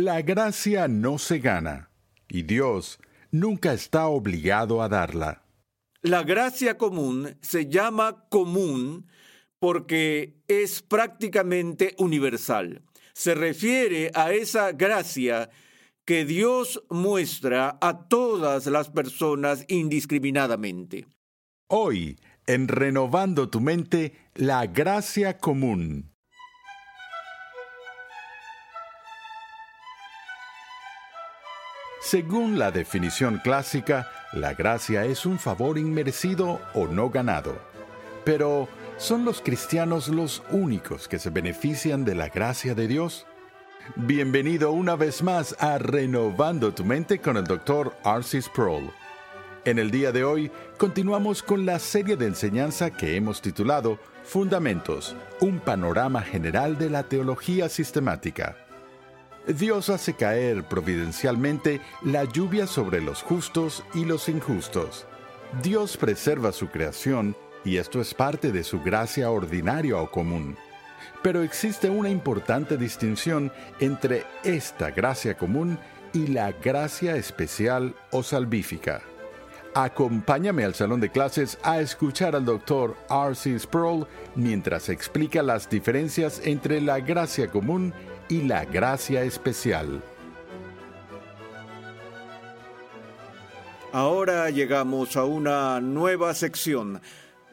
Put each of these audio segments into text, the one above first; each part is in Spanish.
La gracia no se gana, y Dios nunca está obligado a darla. La gracia común se llama común porque es prácticamente universal. Se refiere a esa gracia que Dios muestra a todas las personas indiscriminadamente. Hoy, en Renovando tu mente, la gracia común. Según la definición clásica, la gracia es un favor inmerecido o no ganado. Pero, ¿son los cristianos los únicos que se benefician de la gracia de Dios? Bienvenido una vez más a Renovando tu mente con el Dr. Arcis Sproul. En el día de hoy continuamos con la serie de enseñanza que hemos titulado Fundamentos, un panorama general de la teología sistemática. Dios hace caer providencialmente la lluvia sobre los justos y los injustos. Dios preserva su creación y esto es parte de su gracia ordinaria o común. Pero existe una importante distinción entre esta gracia común y la gracia especial o salvífica. Acompáñame al salón de clases a escuchar al doctor R.C. Sproul mientras explica las diferencias entre la gracia común y la gracia especial. Ahora llegamos a una nueva sección,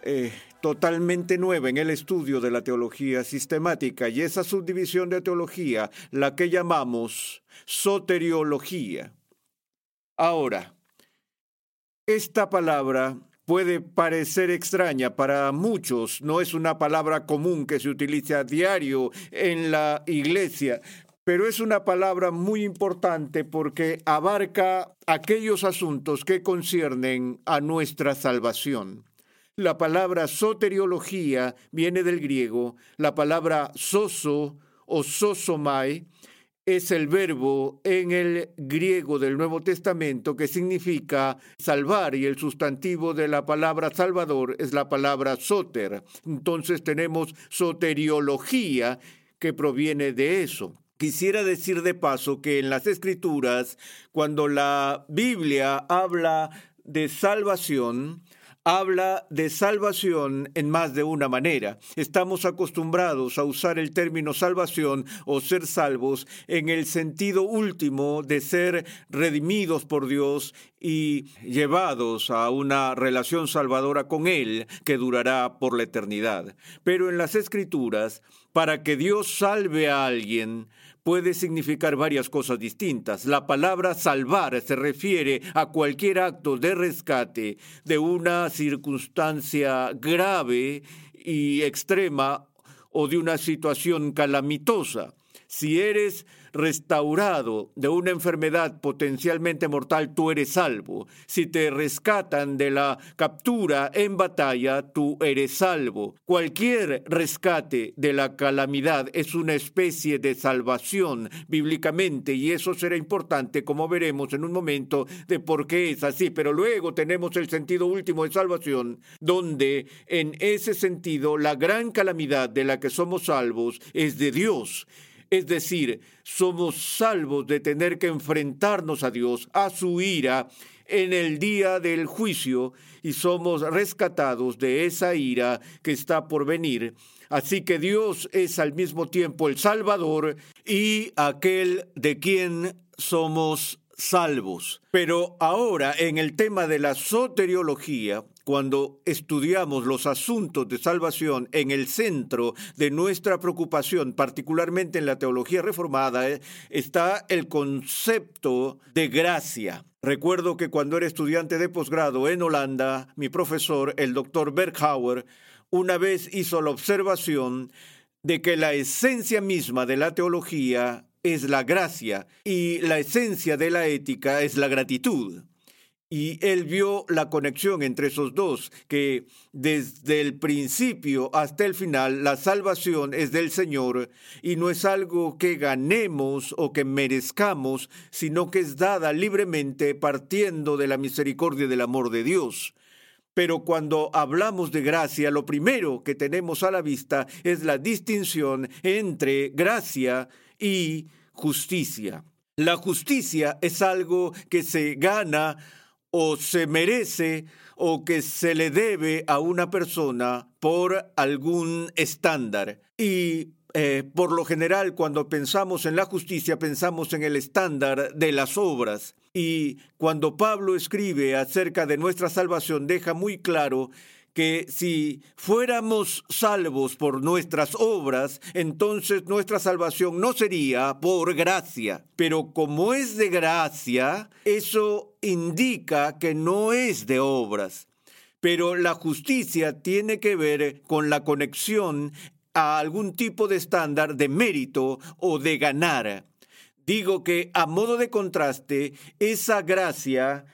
eh, totalmente nueva en el estudio de la teología sistemática y esa subdivisión de teología, la que llamamos soteriología. Ahora, esta palabra puede parecer extraña para muchos, no es una palabra común que se utiliza a diario en la iglesia, pero es una palabra muy importante porque abarca aquellos asuntos que conciernen a nuestra salvación. La palabra soteriología viene del griego, la palabra soso o sosomai es el verbo en el griego del Nuevo Testamento que significa salvar y el sustantivo de la palabra salvador es la palabra soter. Entonces tenemos soteriología que proviene de eso. Quisiera decir de paso que en las escrituras, cuando la Biblia habla de salvación, habla de salvación en más de una manera. Estamos acostumbrados a usar el término salvación o ser salvos en el sentido último de ser redimidos por Dios y llevados a una relación salvadora con Él que durará por la eternidad. Pero en las escrituras, para que Dios salve a alguien, puede significar varias cosas distintas. La palabra salvar se refiere a cualquier acto de rescate de una circunstancia grave y extrema o de una situación calamitosa. Si eres restaurado de una enfermedad potencialmente mortal, tú eres salvo. Si te rescatan de la captura en batalla, tú eres salvo. Cualquier rescate de la calamidad es una especie de salvación bíblicamente y eso será importante como veremos en un momento de por qué es así. Pero luego tenemos el sentido último de salvación, donde en ese sentido la gran calamidad de la que somos salvos es de Dios. Es decir, somos salvos de tener que enfrentarnos a Dios, a su ira, en el día del juicio, y somos rescatados de esa ira que está por venir. Así que Dios es al mismo tiempo el Salvador y aquel de quien somos salvos. Pero ahora en el tema de la soteriología, cuando estudiamos los asuntos de salvación en el centro de nuestra preocupación, particularmente en la teología reformada, eh, está el concepto de gracia. Recuerdo que cuando era estudiante de posgrado en Holanda, mi profesor, el doctor Berghauer, una vez hizo la observación de que la esencia misma de la teología es la gracia y la esencia de la ética es la gratitud. Y él vio la conexión entre esos dos, que desde el principio hasta el final la salvación es del Señor y no es algo que ganemos o que merezcamos, sino que es dada libremente partiendo de la misericordia del amor de Dios. Pero cuando hablamos de gracia, lo primero que tenemos a la vista es la distinción entre gracia y justicia. La justicia es algo que se gana o se merece o que se le debe a una persona por algún estándar. Y eh, por lo general, cuando pensamos en la justicia, pensamos en el estándar de las obras. Y cuando Pablo escribe acerca de nuestra salvación, deja muy claro que si fuéramos salvos por nuestras obras, entonces nuestra salvación no sería por gracia. Pero como es de gracia, eso indica que no es de obras. Pero la justicia tiene que ver con la conexión a algún tipo de estándar de mérito o de ganar. Digo que a modo de contraste, esa gracia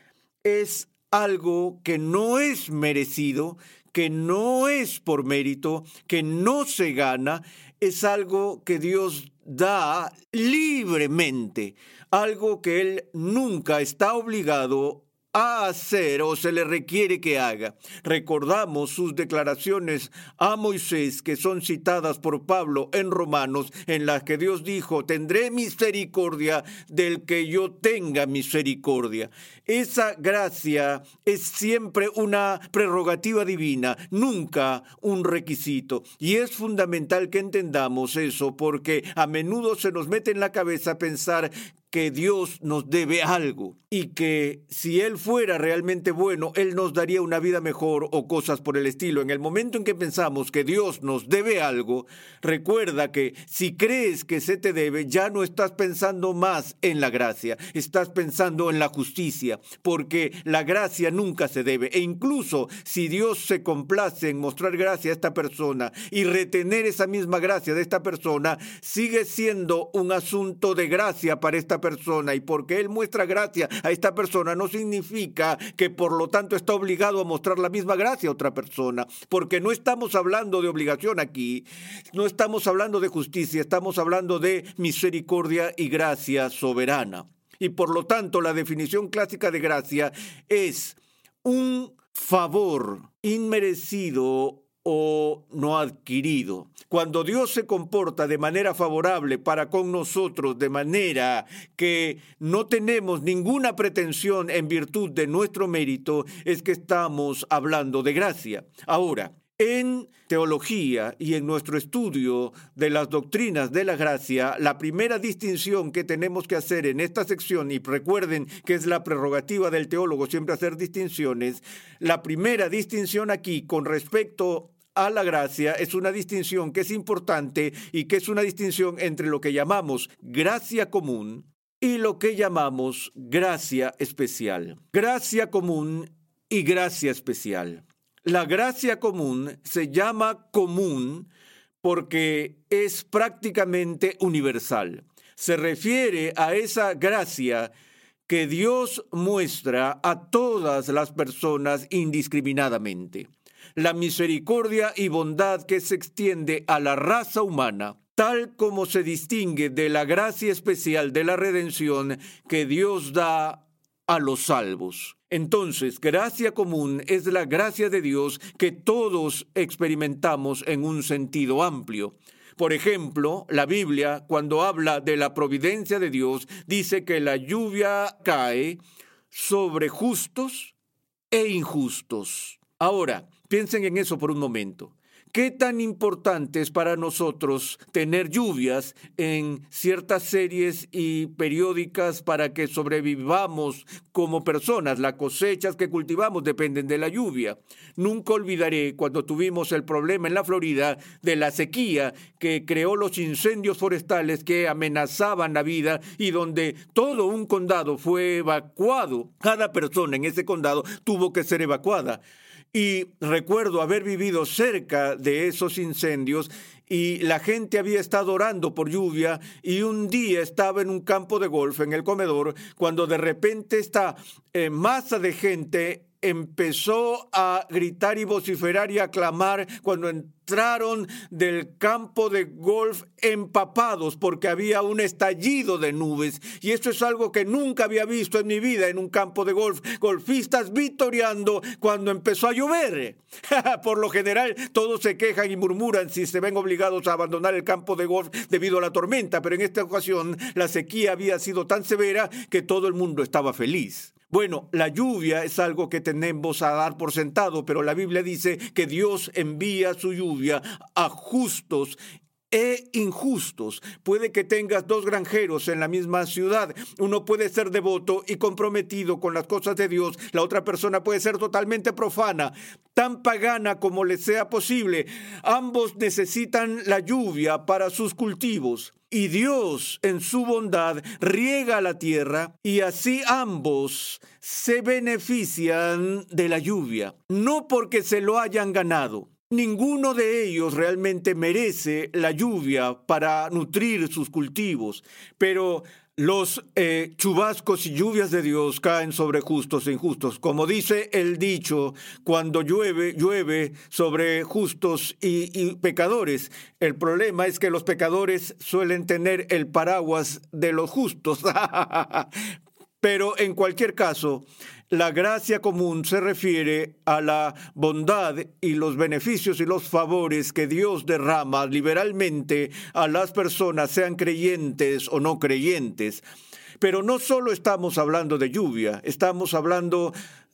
es algo que no es merecido, que no es por mérito, que no se gana, es algo que Dios da libremente, algo que Él nunca está obligado a hacer o se le requiere que haga. Recordamos sus declaraciones a Moisés que son citadas por Pablo en Romanos, en las que Dios dijo, tendré misericordia del que yo tenga misericordia. Esa gracia es siempre una prerrogativa divina, nunca un requisito. Y es fundamental que entendamos eso porque a menudo se nos mete en la cabeza pensar que Dios nos debe algo y que si Él fuera realmente bueno, Él nos daría una vida mejor o cosas por el estilo. En el momento en que pensamos que Dios nos debe algo, recuerda que si crees que se te debe, ya no estás pensando más en la gracia, estás pensando en la justicia, porque la gracia nunca se debe. E incluso si Dios se complace en mostrar gracia a esta persona y retener esa misma gracia de esta persona, sigue siendo un asunto de gracia para esta persona y porque Él muestra gracia a esta persona no significa que por lo tanto está obligado a mostrar la misma gracia a otra persona, porque no estamos hablando de obligación aquí, no estamos hablando de justicia, estamos hablando de misericordia y gracia soberana. Y por lo tanto la definición clásica de gracia es un favor inmerecido o no adquirido. Cuando Dios se comporta de manera favorable para con nosotros, de manera que no tenemos ninguna pretensión en virtud de nuestro mérito, es que estamos hablando de gracia. Ahora, en teología y en nuestro estudio de las doctrinas de la gracia, la primera distinción que tenemos que hacer en esta sección, y recuerden que es la prerrogativa del teólogo siempre hacer distinciones, la primera distinción aquí con respecto a la gracia es una distinción que es importante y que es una distinción entre lo que llamamos gracia común y lo que llamamos gracia especial. Gracia común y gracia especial. La gracia común se llama común porque es prácticamente universal. Se refiere a esa gracia que Dios muestra a todas las personas indiscriminadamente. La misericordia y bondad que se extiende a la raza humana, tal como se distingue de la gracia especial de la redención que Dios da a los salvos. Entonces, gracia común es la gracia de Dios que todos experimentamos en un sentido amplio. Por ejemplo, la Biblia, cuando habla de la providencia de Dios, dice que la lluvia cae sobre justos e injustos. Ahora, piensen en eso por un momento. ¿Qué tan importante es para nosotros tener lluvias en ciertas series y periódicas para que sobrevivamos como personas? Las cosechas que cultivamos dependen de la lluvia. Nunca olvidaré cuando tuvimos el problema en la Florida de la sequía que creó los incendios forestales que amenazaban la vida y donde todo un condado fue evacuado. Cada persona en ese condado tuvo que ser evacuada. Y recuerdo haber vivido cerca de esos incendios y la gente había estado orando por lluvia y un día estaba en un campo de golf en el comedor cuando de repente esta eh, masa de gente empezó a gritar y vociferar y a clamar cuando entraron del campo de golf empapados porque había un estallido de nubes. Y esto es algo que nunca había visto en mi vida en un campo de golf. Golfistas vitoreando cuando empezó a llover. Por lo general, todos se quejan y murmuran si se ven obligados a abandonar el campo de golf debido a la tormenta, pero en esta ocasión la sequía había sido tan severa que todo el mundo estaba feliz. Bueno, la lluvia es algo que tenemos a dar por sentado, pero la Biblia dice que Dios envía su lluvia a justos e injustos. Puede que tengas dos granjeros en la misma ciudad. Uno puede ser devoto y comprometido con las cosas de Dios. La otra persona puede ser totalmente profana, tan pagana como le sea posible. Ambos necesitan la lluvia para sus cultivos. Y Dios, en su bondad, riega la tierra y así ambos se benefician de la lluvia, no porque se lo hayan ganado, Ninguno de ellos realmente merece la lluvia para nutrir sus cultivos, pero los eh, chubascos y lluvias de Dios caen sobre justos e injustos. Como dice el dicho, cuando llueve, llueve sobre justos y, y pecadores. El problema es que los pecadores suelen tener el paraguas de los justos. Pero en cualquier caso, la gracia común se refiere a la bondad y los beneficios y los favores que Dios derrama liberalmente a las personas, sean creyentes o no creyentes. Pero no solo estamos hablando de lluvia, estamos hablando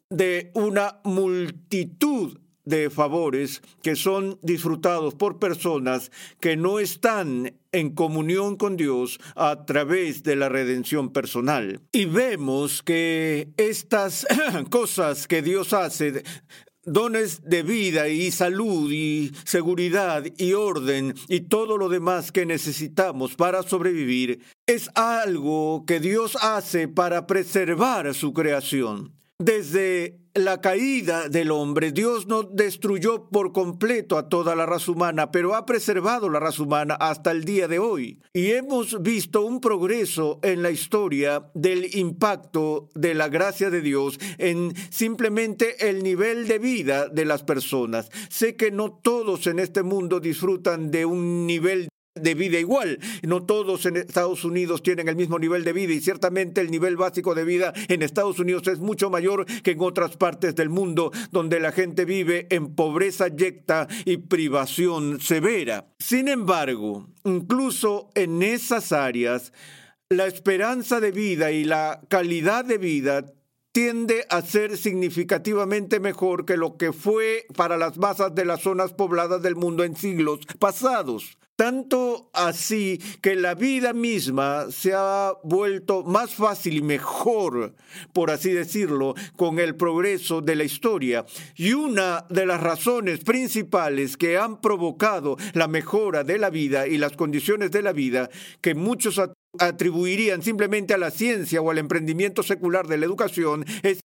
de una multitud de favores que son disfrutados por personas que no están en comunión con Dios a través de la redención personal. Y vemos que estas cosas que Dios hace dones de vida y salud y seguridad y orden y todo lo demás que necesitamos para sobrevivir, es algo que Dios hace para preservar su creación. Desde la caída del hombre, Dios no destruyó por completo a toda la raza humana, pero ha preservado la raza humana hasta el día de hoy. Y hemos visto un progreso en la historia del impacto de la gracia de Dios en simplemente el nivel de vida de las personas. Sé que no todos en este mundo disfrutan de un nivel de vida igual. No todos en Estados Unidos tienen el mismo nivel de vida y ciertamente el nivel básico de vida en Estados Unidos es mucho mayor que en otras partes del mundo donde la gente vive en pobreza yecta y privación severa. Sin embargo, incluso en esas áreas, la esperanza de vida y la calidad de vida tiende a ser significativamente mejor que lo que fue para las masas de las zonas pobladas del mundo en siglos pasados. Tanto así que la vida misma se ha vuelto más fácil y mejor, por así decirlo, con el progreso de la historia. Y una de las razones principales que han provocado la mejora de la vida y las condiciones de la vida, que muchos atribuirían simplemente a la ciencia o al emprendimiento secular de la educación, es,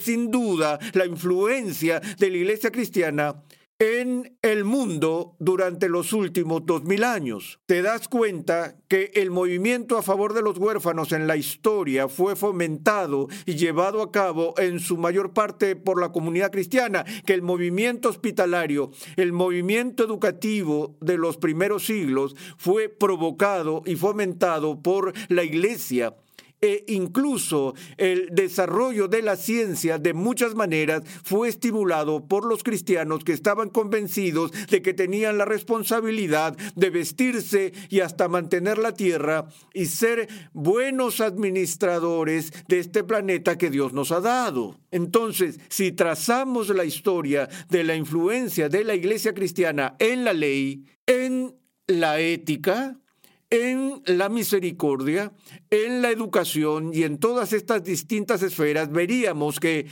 sin duda la influencia de la Iglesia cristiana en el mundo durante los últimos dos mil años. Te das cuenta que el movimiento a favor de los huérfanos en la historia fue fomentado y llevado a cabo en su mayor parte por la comunidad cristiana, que el movimiento hospitalario, el movimiento educativo de los primeros siglos fue provocado y fomentado por la iglesia e incluso el desarrollo de la ciencia de muchas maneras fue estimulado por los cristianos que estaban convencidos de que tenían la responsabilidad de vestirse y hasta mantener la tierra y ser buenos administradores de este planeta que Dios nos ha dado. Entonces, si trazamos la historia de la influencia de la iglesia cristiana en la ley, en la ética, en la misericordia, en la educación y en todas estas distintas esferas, veríamos que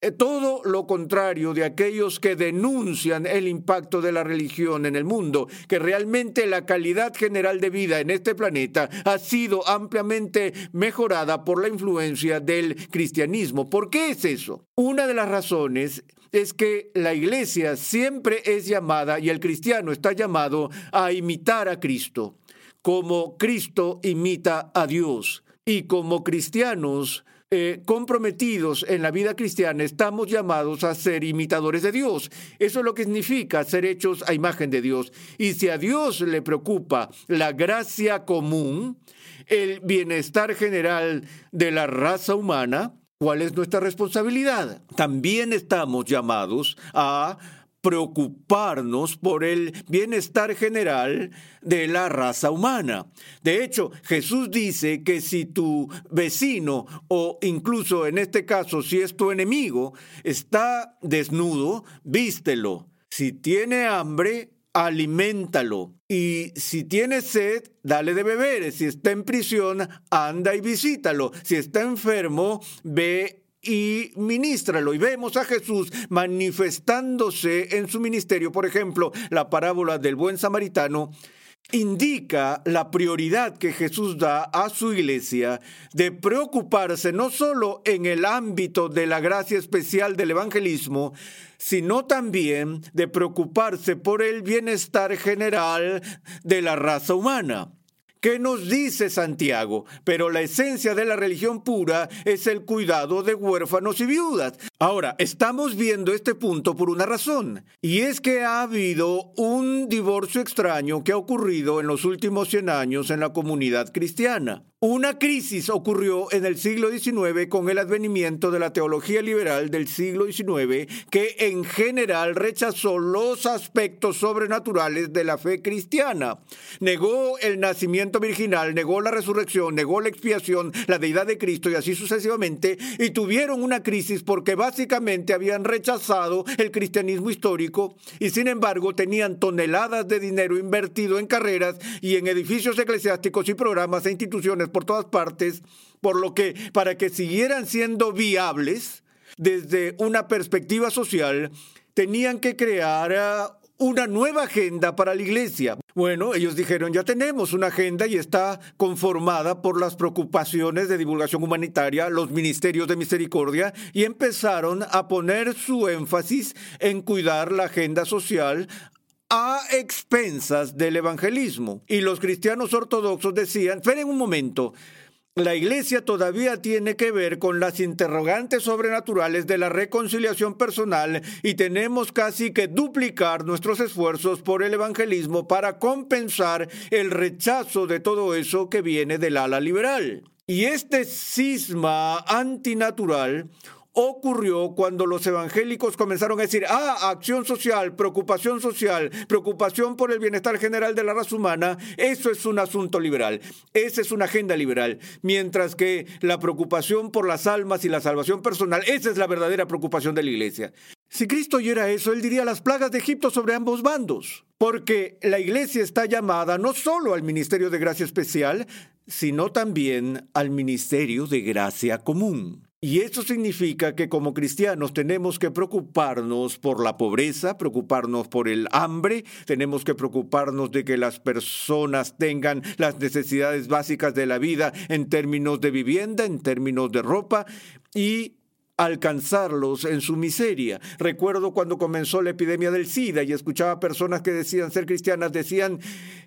eh, todo lo contrario de aquellos que denuncian el impacto de la religión en el mundo, que realmente la calidad general de vida en este planeta ha sido ampliamente mejorada por la influencia del cristianismo. ¿Por qué es eso? Una de las razones es que la iglesia siempre es llamada y el cristiano está llamado a imitar a Cristo como Cristo imita a Dios. Y como cristianos eh, comprometidos en la vida cristiana, estamos llamados a ser imitadores de Dios. Eso es lo que significa ser hechos a imagen de Dios. Y si a Dios le preocupa la gracia común, el bienestar general de la raza humana, ¿cuál es nuestra responsabilidad? También estamos llamados a preocuparnos por el bienestar general de la raza humana. De hecho, Jesús dice que si tu vecino o incluso en este caso si es tu enemigo está desnudo, vístelo. Si tiene hambre, aliméntalo. Y si tiene sed, dale de beber. Si está en prisión, anda y visítalo. Si está enfermo, ve y ministralo. Y vemos a Jesús manifestándose en su ministerio. Por ejemplo, la parábola del buen samaritano indica la prioridad que Jesús da a su iglesia de preocuparse no solo en el ámbito de la gracia especial del evangelismo, sino también de preocuparse por el bienestar general de la raza humana. ¿Qué nos dice Santiago? Pero la esencia de la religión pura es el cuidado de huérfanos y viudas. Ahora, estamos viendo este punto por una razón, y es que ha habido un divorcio extraño que ha ocurrido en los últimos 100 años en la comunidad cristiana. Una crisis ocurrió en el siglo XIX con el advenimiento de la teología liberal del siglo XIX que en general rechazó los aspectos sobrenaturales de la fe cristiana. Negó el nacimiento virginal, negó la resurrección, negó la expiación, la deidad de Cristo y así sucesivamente y tuvieron una crisis porque básicamente habían rechazado el cristianismo histórico y sin embargo tenían toneladas de dinero invertido en carreras y en edificios eclesiásticos y programas e instituciones por todas partes, por lo que para que siguieran siendo viables desde una perspectiva social, tenían que crear ah, una nueva agenda para la iglesia. Bueno, ellos dijeron, ya tenemos una agenda y está conformada por las preocupaciones de divulgación humanitaria, los ministerios de misericordia, y empezaron a poner su énfasis en cuidar la agenda social a expensas del evangelismo. Y los cristianos ortodoxos decían, esperen un momento, la iglesia todavía tiene que ver con las interrogantes sobrenaturales de la reconciliación personal y tenemos casi que duplicar nuestros esfuerzos por el evangelismo para compensar el rechazo de todo eso que viene del ala liberal. Y este cisma antinatural ocurrió cuando los evangélicos comenzaron a decir, ah, acción social, preocupación social, preocupación por el bienestar general de la raza humana, eso es un asunto liberal, esa es una agenda liberal, mientras que la preocupación por las almas y la salvación personal, esa es la verdadera preocupación de la iglesia. Si Cristo oyera eso, él diría las plagas de Egipto sobre ambos bandos, porque la iglesia está llamada no solo al ministerio de gracia especial, sino también al ministerio de gracia común. Y eso significa que como cristianos tenemos que preocuparnos por la pobreza, preocuparnos por el hambre, tenemos que preocuparnos de que las personas tengan las necesidades básicas de la vida en términos de vivienda, en términos de ropa y alcanzarlos en su miseria. Recuerdo cuando comenzó la epidemia del SIDA y escuchaba personas que decían ser cristianas, decían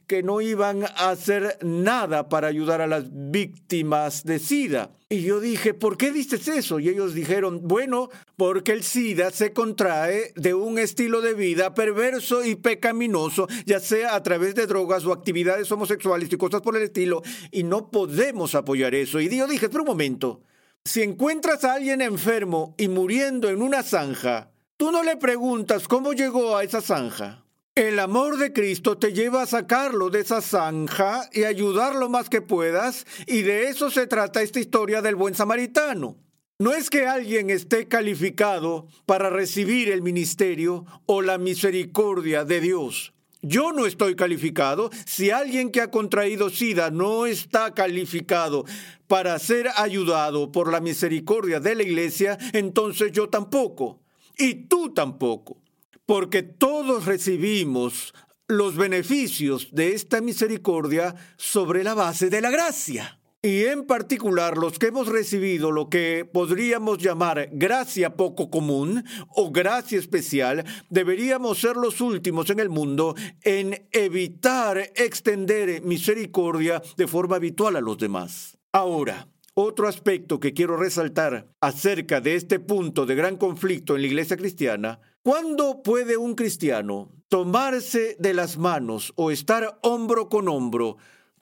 que no iban a hacer nada para ayudar a las víctimas de SIDA. Y yo dije, ¿por qué dices eso? Y ellos dijeron, bueno, porque el SIDA se contrae de un estilo de vida perverso y pecaminoso, ya sea a través de drogas o actividades homosexuales y cosas por el estilo, y no podemos apoyar eso. Y yo dije, espera un momento, si encuentras a alguien enfermo y muriendo en una zanja, tú no le preguntas cómo llegó a esa zanja. El amor de Cristo te lleva a sacarlo de esa zanja y ayudarlo más que puedas, y de eso se trata esta historia del buen samaritano. No es que alguien esté calificado para recibir el ministerio o la misericordia de Dios. Yo no estoy calificado. Si alguien que ha contraído SIDA no está calificado para ser ayudado por la misericordia de la iglesia, entonces yo tampoco. Y tú tampoco. Porque todos recibimos los beneficios de esta misericordia sobre la base de la gracia. Y en particular los que hemos recibido lo que podríamos llamar gracia poco común o gracia especial, deberíamos ser los últimos en el mundo en evitar extender misericordia de forma habitual a los demás. Ahora, otro aspecto que quiero resaltar acerca de este punto de gran conflicto en la iglesia cristiana, ¿cuándo puede un cristiano tomarse de las manos o estar hombro con hombro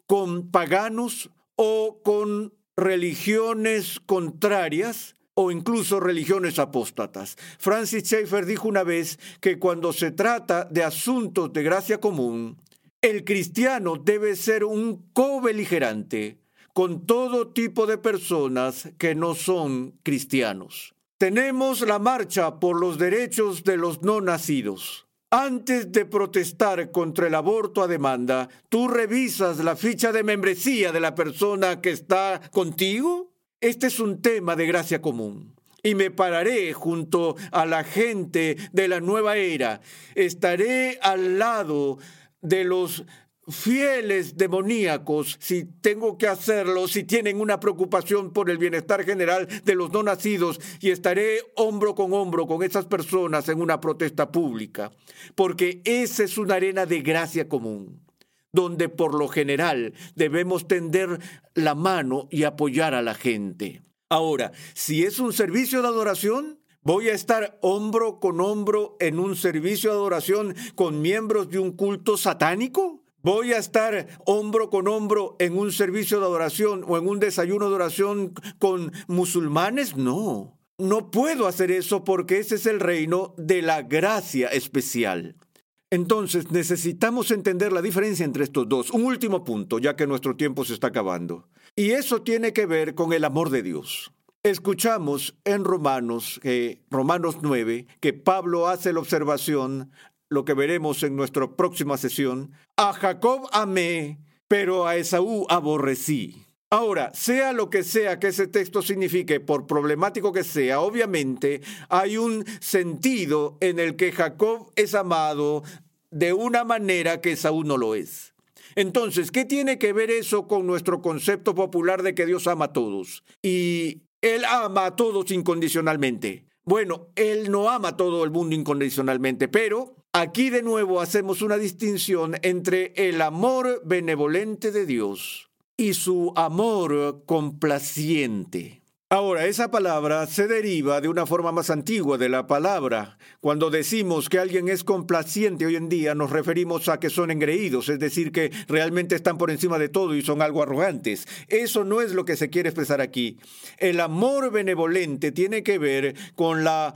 con paganos o con religiones contrarias o incluso religiones apóstatas. Francis Schaeffer dijo una vez que cuando se trata de asuntos de gracia común, el cristiano debe ser un co-beligerante con todo tipo de personas que no son cristianos. Tenemos la marcha por los derechos de los no nacidos. Antes de protestar contra el aborto a demanda, ¿tú revisas la ficha de membresía de la persona que está contigo? Este es un tema de gracia común. Y me pararé junto a la gente de la nueva era. Estaré al lado de los fieles demoníacos, si tengo que hacerlo, si tienen una preocupación por el bienestar general de los no nacidos, y estaré hombro con hombro con esas personas en una protesta pública, porque esa es una arena de gracia común donde por lo general debemos tender la mano y apoyar a la gente. Ahora, si es un servicio de adoración, Voy a estar hombro con hombro en un servicio de adoración con miembros de un culto satánico. ¿Voy a estar hombro con hombro en un servicio de adoración o en un desayuno de oración con musulmanes? No. No puedo hacer eso porque ese es el reino de la gracia especial. Entonces necesitamos entender la diferencia entre estos dos. Un último punto, ya que nuestro tiempo se está acabando. Y eso tiene que ver con el amor de Dios. Escuchamos en Romanos, Romanos 9, que Pablo hace la observación lo que veremos en nuestra próxima sesión, a Jacob amé, pero a Esaú aborrecí. Ahora, sea lo que sea que ese texto signifique, por problemático que sea, obviamente hay un sentido en el que Jacob es amado de una manera que Esaú no lo es. Entonces, ¿qué tiene que ver eso con nuestro concepto popular de que Dios ama a todos? Y Él ama a todos incondicionalmente. Bueno, Él no ama a todo el mundo incondicionalmente, pero Aquí de nuevo hacemos una distinción entre el amor benevolente de Dios y su amor complaciente. Ahora, esa palabra se deriva de una forma más antigua de la palabra. Cuando decimos que alguien es complaciente hoy en día, nos referimos a que son engreídos, es decir, que realmente están por encima de todo y son algo arrogantes. Eso no es lo que se quiere expresar aquí. El amor benevolente tiene que ver con la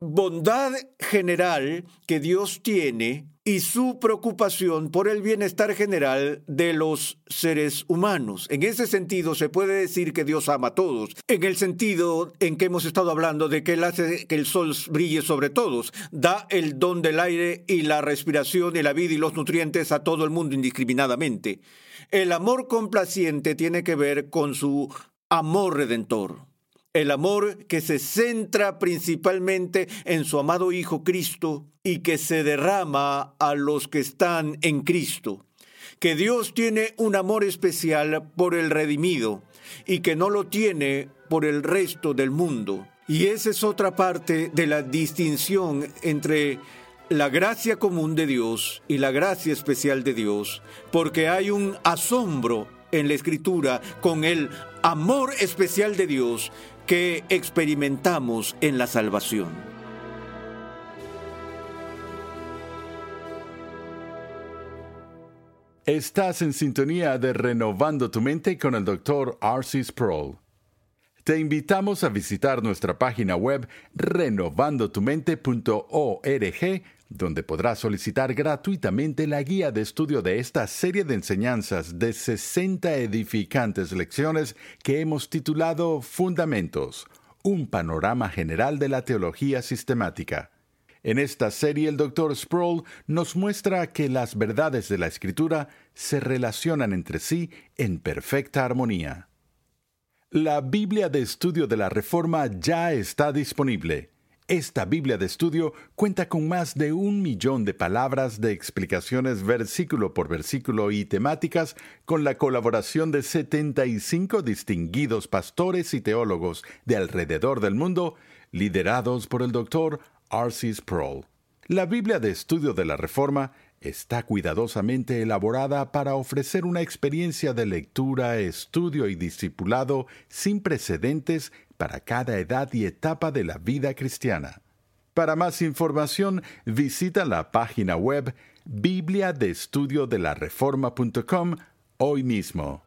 bondad general que Dios tiene y su preocupación por el bienestar general de los seres humanos. En ese sentido, se puede decir que Dios ama a todos, en el sentido en que hemos estado hablando de que Él hace que el sol brille sobre todos, da el don del aire y la respiración y la vida y los nutrientes a todo el mundo indiscriminadamente. El amor complaciente tiene que ver con su amor redentor el amor que se centra principalmente en su amado Hijo Cristo y que se derrama a los que están en Cristo. Que Dios tiene un amor especial por el redimido y que no lo tiene por el resto del mundo. Y esa es otra parte de la distinción entre la gracia común de Dios y la gracia especial de Dios, porque hay un asombro en la escritura con el amor especial de Dios que experimentamos en la salvación. Estás en sintonía de Renovando tu Mente con el Dr. R.C. Sproul. Te invitamos a visitar nuestra página web renovandotumente.org, donde podrás solicitar gratuitamente la guía de estudio de esta serie de enseñanzas de 60 edificantes lecciones que hemos titulado Fundamentos, un panorama general de la teología sistemática. En esta serie el Dr. Sproul nos muestra que las verdades de la Escritura se relacionan entre sí en perfecta armonía. La Biblia de Estudio de la Reforma ya está disponible. Esta Biblia de estudio cuenta con más de un millón de palabras de explicaciones versículo por versículo y temáticas con la colaboración de 75 distinguidos pastores y teólogos de alrededor del mundo, liderados por el doctor R.C. Sproul. La Biblia de Estudio de la Reforma está cuidadosamente elaborada para ofrecer una experiencia de lectura, estudio y discipulado sin precedentes para cada edad y etapa de la vida cristiana. Para más información, visita la página web bibliadeestudiodelareforma.com hoy mismo.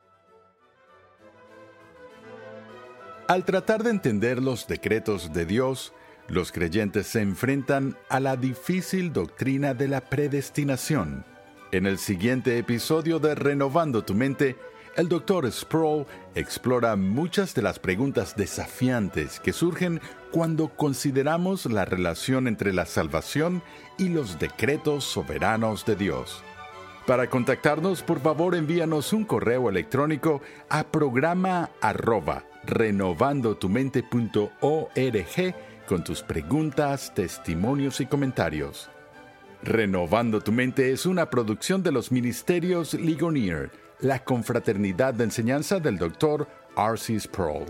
Al tratar de entender los decretos de Dios, los creyentes se enfrentan a la difícil doctrina de la predestinación. En el siguiente episodio de Renovando tu mente, el Dr. Sproul explora muchas de las preguntas desafiantes que surgen cuando consideramos la relación entre la salvación y los decretos soberanos de Dios. Para contactarnos, por favor envíanos un correo electrónico a programa arroba renovandotumente.org con tus preguntas, testimonios y comentarios. Renovando tu mente es una producción de los ministerios Ligonier, la confraternidad de enseñanza del Dr. R.C. Sproul.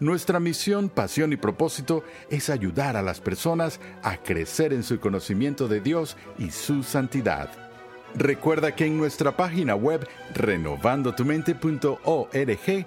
Nuestra misión, pasión y propósito es ayudar a las personas a crecer en su conocimiento de Dios y su santidad. Recuerda que en nuestra página web renovandotumente.org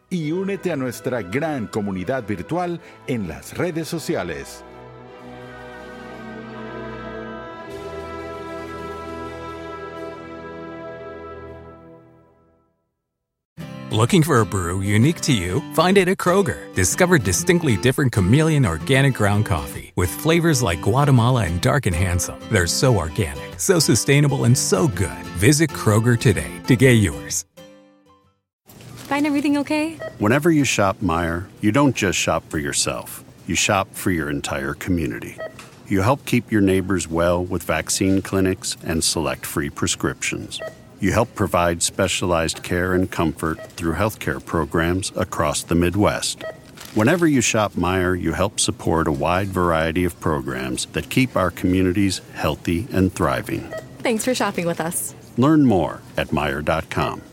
y únete a nuestra gran comunidad virtual en las redes sociales. Looking for a brew unique to you? Find it at Kroger. Discover distinctly different chameleon organic ground coffee with flavors like Guatemala and Dark and Handsome. They're so organic, so sustainable, and so good. Visit Kroger today to get yours. Find everything okay? Whenever you shop Meyer, you don't just shop for yourself, you shop for your entire community. You help keep your neighbors well with vaccine clinics and select free prescriptions. You help provide specialized care and comfort through healthcare programs across the Midwest. Whenever you shop Meyer, you help support a wide variety of programs that keep our communities healthy and thriving. Thanks for shopping with us. Learn more at Meyer.com.